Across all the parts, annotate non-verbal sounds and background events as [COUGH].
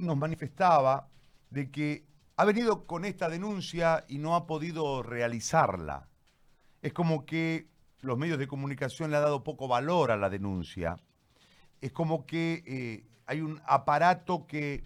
nos manifestaba de que ha venido con esta denuncia y no ha podido realizarla. Es como que los medios de comunicación le han dado poco valor a la denuncia. Es como que eh, hay un aparato que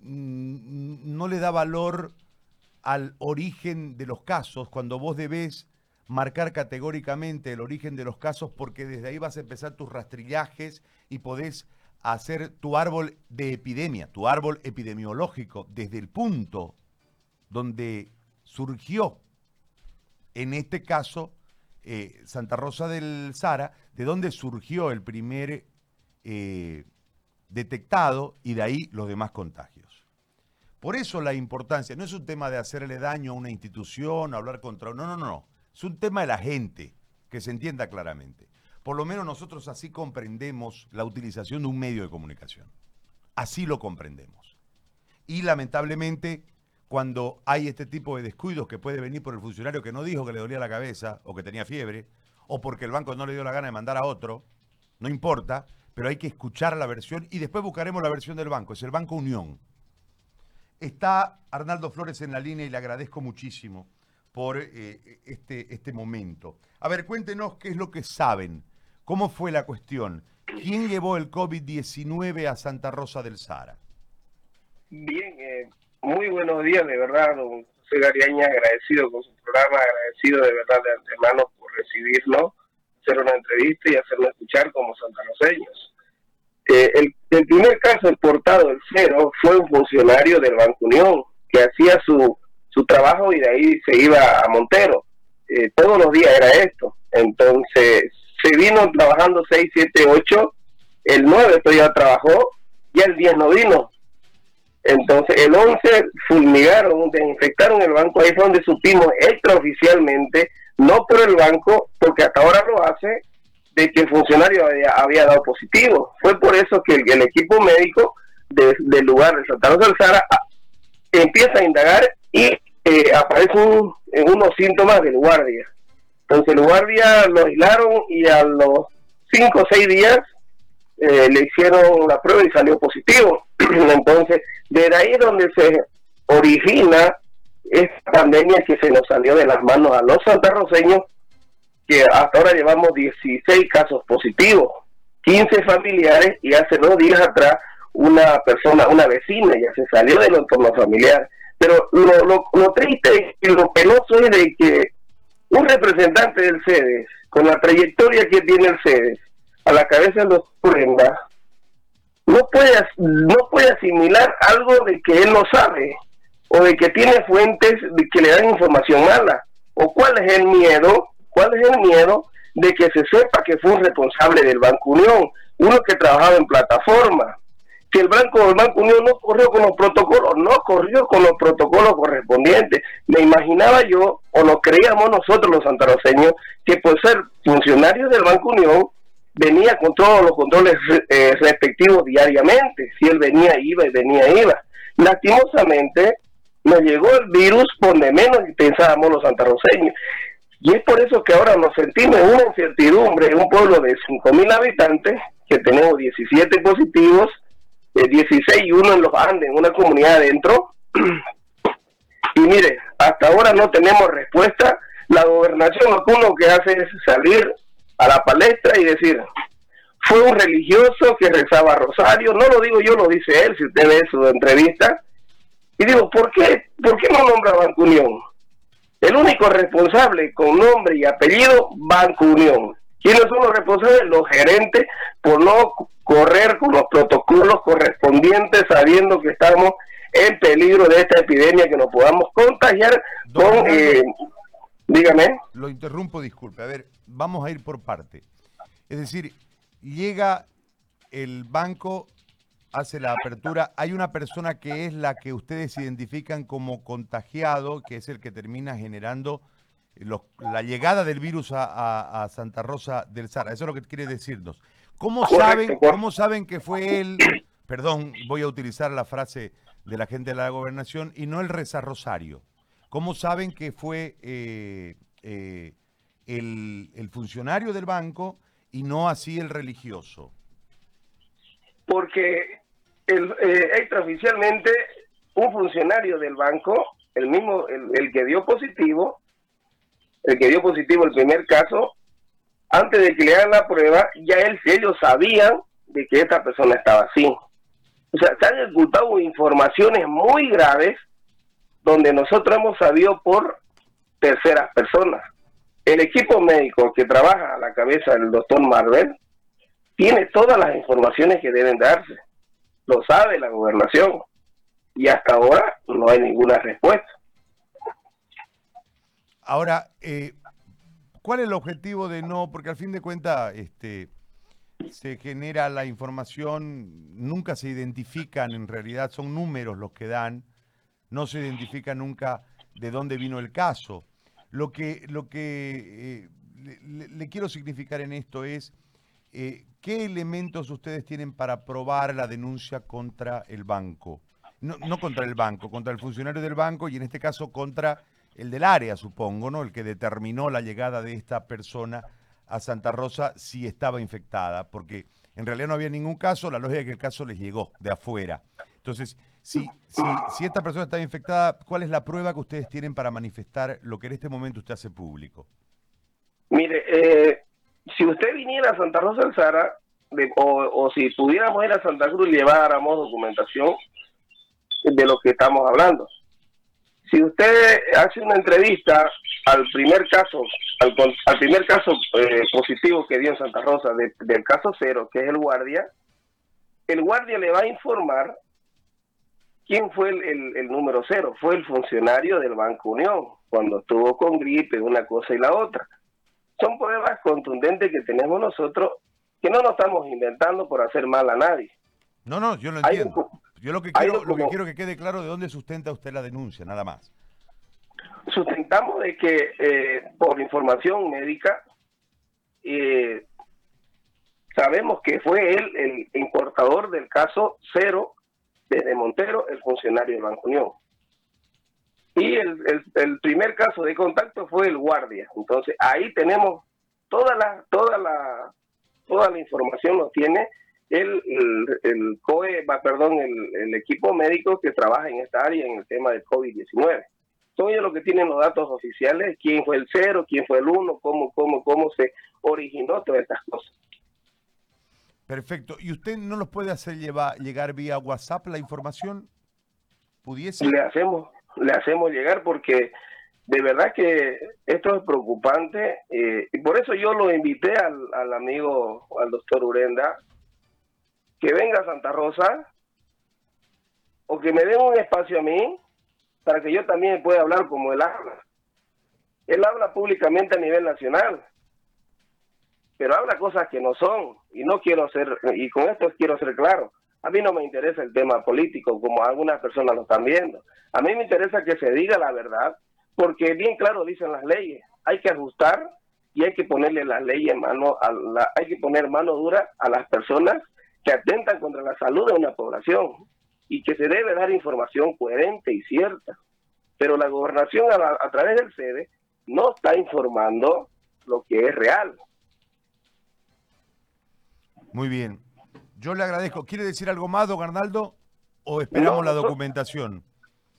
no le da valor al origen de los casos, cuando vos debés marcar categóricamente el origen de los casos porque desde ahí vas a empezar tus rastrillajes y podés hacer tu árbol de epidemia, tu árbol epidemiológico, desde el punto donde surgió, en este caso, eh, Santa Rosa del Sara, de donde surgió el primer eh, detectado y de ahí los demás contagios. Por eso la importancia, no es un tema de hacerle daño a una institución, hablar contra... No, no, no, es un tema de la gente, que se entienda claramente. Por lo menos nosotros así comprendemos la utilización de un medio de comunicación. Así lo comprendemos. Y lamentablemente, cuando hay este tipo de descuidos que puede venir por el funcionario que no dijo que le dolía la cabeza o que tenía fiebre, o porque el banco no le dio la gana de mandar a otro, no importa, pero hay que escuchar la versión y después buscaremos la versión del banco. Es el Banco Unión. Está Arnaldo Flores en la línea y le agradezco muchísimo por eh, este, este momento. A ver, cuéntenos qué es lo que saben. ¿Cómo fue la cuestión? ¿Quién llevó el COVID-19 a Santa Rosa del Sara? Bien, eh, muy buenos días, de verdad, don José Gariaña, agradecido con su programa, agradecido de verdad de antemano por recibirnos, hacer una entrevista y hacerlo escuchar como santaroseños. Eh, el, el, primer caso portado el cero fue un funcionario del Banco Unión que hacía su, su trabajo y de ahí se iba a Montero. Eh, todos los días era esto. Entonces se vino trabajando 6, 7, 8, el 9 todavía trabajó y el 10 no vino. Entonces el 11 fulmigaron, desinfectaron el banco, ahí fue donde supimos extraoficialmente, no por el banco, porque hasta ahora lo hace, de que el funcionario había, dado positivo. Fue por eso que el, equipo médico del lugar de Santa Rosa del ah, empieza a indagar y eh, aparecen unos síntomas del guardia. Entonces el guardia lo aislaron y a los 5 o 6 días eh, le hicieron la prueba y salió positivo. [CLEARS THROAT] Entonces, de ahí donde se origina esta pandemia que se nos salió de las manos a los santarroseños que hasta ahora llevamos 16 casos positivos, 15 familiares y hace dos días atrás una persona, una vecina ya se salió del entorno familiar. Pero lo, lo, lo triste y lo penoso es de que un representante del CEDES, con la trayectoria que tiene el CEDES, a la cabeza de los prendas, no puede, no puede asimilar algo de que él no sabe, o de que tiene fuentes que le dan información mala, o cuál es el miedo ¿Cuál es el miedo de que se sepa que fue un responsable del Banco Unión, uno que trabajaba en plataforma? Que el Banco, el Banco Unión no corrió con los protocolos, no corrió con los protocolos correspondientes. Me imaginaba yo, o lo creíamos nosotros los santaroseños, que por ser funcionario del Banco Unión, venía con todos los controles eh, respectivos diariamente. Si él venía, iba y venía, iba. Lastimosamente, nos llegó el virus por de menos pensábamos los santarroseños. Y es por eso que ahora nos sentimos en una incertidumbre en un pueblo de 5.000 habitantes, que tenemos 17 positivos, 16 eh, y uno en los Andes, en una comunidad adentro. y mire, hasta ahora no tenemos respuesta. La gobernación lo uno que hace es salir a la palestra y decir, fue un religioso que rezaba rosario, no lo digo yo, lo dice él, si usted ve su entrevista. Y digo, ¿por qué, ¿por qué no nombra Banco Unión? El único responsable con nombre y apellido, Banco Unión. ¿Quiénes son los responsables? Los gerentes por no correr con los protocolos correspondientes sabiendo que estamos en peligro de esta epidemia que nos podamos contagiar con... Eh, dígame. Lo interrumpo, disculpe. A ver, vamos a ir por parte. Es decir, llega el banco hace la apertura, hay una persona que es la que ustedes identifican como contagiado, que es el que termina generando la llegada del virus a, Santa Rosa del Sara. Eso es lo que quiere decirnos. ¿Cómo saben, ¿Cómo saben que fue él? [CLEARS THROAT] Perdón, voy a utilizar la frase de la gente de la gobernación y no el Reza Rosario. ¿Cómo saben que fue eh, eh, el funcionario del banco y no así el religioso? Porque el, eh, extraoficialmente un funcionario del banco, el mismo, el, que dio positivo, el que dio positivo el primer caso, antes de que le hagan la prueba, ya ellos sabían de que esta persona estaba así. O sea, se han ocultado informaciones muy graves donde nosotros hemos sabido por terceras personas. El equipo médico que trabaja a la cabeza del doctor Marvel tiene todas las informaciones que deben darse. Lo sabe la gobernación. Y hasta ahora no hay ninguna respuesta. Ahora, eh, ¿cuál es el objetivo de no? Porque al fin de cuentas, este, se genera la información, nunca se identifican, en realidad son números los que dan, no se identifica nunca de dónde vino el caso. Lo que, lo que eh, le, quiero significar en esto es eh, qué elementos ustedes tienen para probar la denuncia contra el banco. No, no, contra el banco, contra el funcionario del banco y en este caso contra el del área, supongo, ¿no? El que determinó la llegada de esta persona a Santa Rosa si estaba infectada, porque en realidad no había ningún caso, la lógica es que el caso les llegó de afuera. Entonces, si, si, si esta persona está infectada, ¿cuál es la prueba que ustedes tienen para manifestar lo que en este momento usted hace público? Mire, eh, si usted viniera a Santa Rosa del Sara, o, si pudiéramos ir a Santa Cruz y lleváramos documentación de lo que estamos hablando. Si usted hace una entrevista al primer caso, al, primer caso eh, positivo que dio en Santa Rosa, del caso cero, que es el guardia, el guardia le va a informar quién fue el, número cero. Fue el funcionario del Banco Unión, cuando estuvo con gripe, una cosa y la otra. Son pruebas contundentes que tenemos nosotros, que no nos estamos inventando por hacer mal a nadie. No, no, yo lo entiendo. Yo lo que quiero, lo que quiero que quede claro de dónde sustenta usted la denuncia, nada más. Sustentamos de que eh, por información médica eh, sabemos que fue él el importador del caso cero desde Montero, el funcionario del Banco Unión. Y el, el, primer caso de contacto fue el guardia. Entonces ahí tenemos toda la, toda la, toda la información lo tiene el, el, COE, perdón, el, el, equipo médico que trabaja en esta área en el tema del COVID-19. Son ellos los que tienen los datos oficiales, quién fue el cero, quién fue el uno, cómo, cómo, cómo se originó todas estas cosas. Perfecto. ¿Y usted no nos puede hacer llevar, llegar vía WhatsApp la información? ¿Pudiese? Le hacemos, le hacemos llegar porque de verdad que esto es preocupante eh, y por eso yo lo invité al, al amigo, al doctor Urenda, que venga Santa Rosa o que me den un espacio a mí para que yo también pueda hablar como él habla. Él habla públicamente a nivel nacional pero habla cosas que no son y no quiero ser, y con esto quiero ser claro, a mí no me interesa el tema político como algunas personas lo están viendo, a mí me interesa que se diga la verdad, porque bien claro dicen las leyes, hay que ajustar y hay que ponerle las leyes en mano, a la, hay que poner mano dura a las personas que atentan contra la salud de una población y que se debe dar información coherente y cierta. Pero la gobernación a, a través del sede no está informando lo que es real. Muy bien. Yo le agradezco. ¿Quiere decir algo más, don Arnaldo? ¿O esperamos la documentación?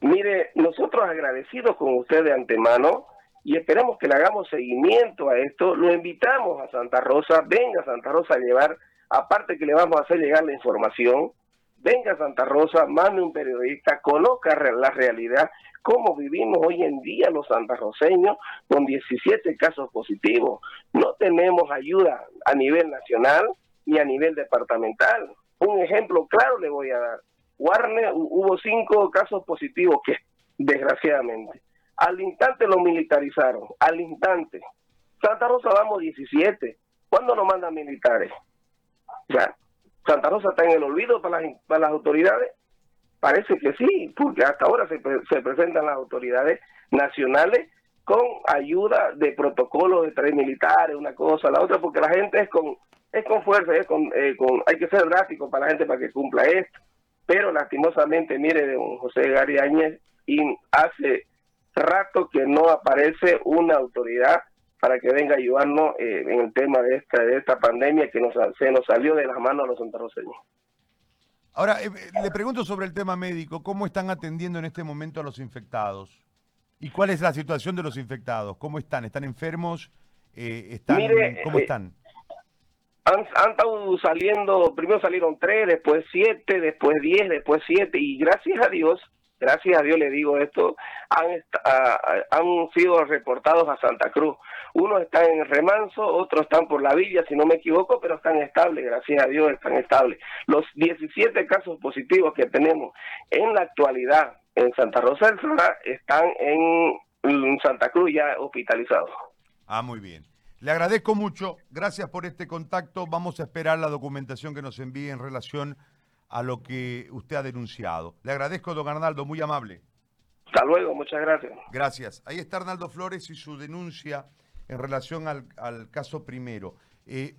Mire, nosotros agradecidos con usted de antemano y esperamos que le hagamos seguimiento a esto. Lo invitamos a Santa Rosa. Venga a Santa Rosa a llevar, aparte que le vamos a hacer llegar la información. Venga a Santa Rosa, mande un periodista, conozca la realidad, cómo vivimos hoy en día los santarroseños con 17 casos positivos. No tenemos ayuda a nivel nacional, y a nivel departamental. Un ejemplo claro le voy a dar. Warner hubo cinco casos positivos que, desgraciadamente, al instante lo militarizaron, al instante. Santa Rosa damos 17. ¿Cuándo nos mandan militares? Ya, Santa Rosa está en el olvido para las, para las autoridades. Parece que sí, porque hasta ahora se, se presentan las autoridades nacionales con ayuda de protocolos de tres militares, una cosa, la otra, porque la gente es con es con fuerza, es con, eh, con, hay que ser drástico para la gente para que cumpla esto. Pero lastimosamente, mire, don José Gary Áñez, y hace rato que no aparece una autoridad para que venga a ayudarnos eh, en el tema de esta, de esta pandemia que nos, se nos salió de las manos a los santarroceños. Ahora, eh, le pregunto sobre el tema médico, ¿cómo están atendiendo en este momento a los infectados? ¿Y cuál es la situación de los infectados? ¿Cómo están? ¿Están enfermos? Eh, están, ¿Cómo están? Han, han, estado saliendo, primero salieron tres, después siete, después diez, después siete, y gracias a Dios gracias a Dios le digo esto, han, han sido reportados a Santa Cruz. Unos están en Remanso, otros están por la villa, si no me equivoco, pero están estables, gracias a Dios están estables. Los 17 casos positivos que tenemos en la actualidad en Santa Rosa del Flora están en, Santa Cruz ya hospitalizados. Ah, muy bien. Le agradezco mucho, gracias por este contacto. Vamos a esperar la documentación que nos envíe en relación a lo que usted ha denunciado. Le agradezco, don Arnaldo, muy amable. Hasta luego, muchas gracias. Gracias. Ahí está Arnaldo Flores y su denuncia en relación al, caso primero. Eh,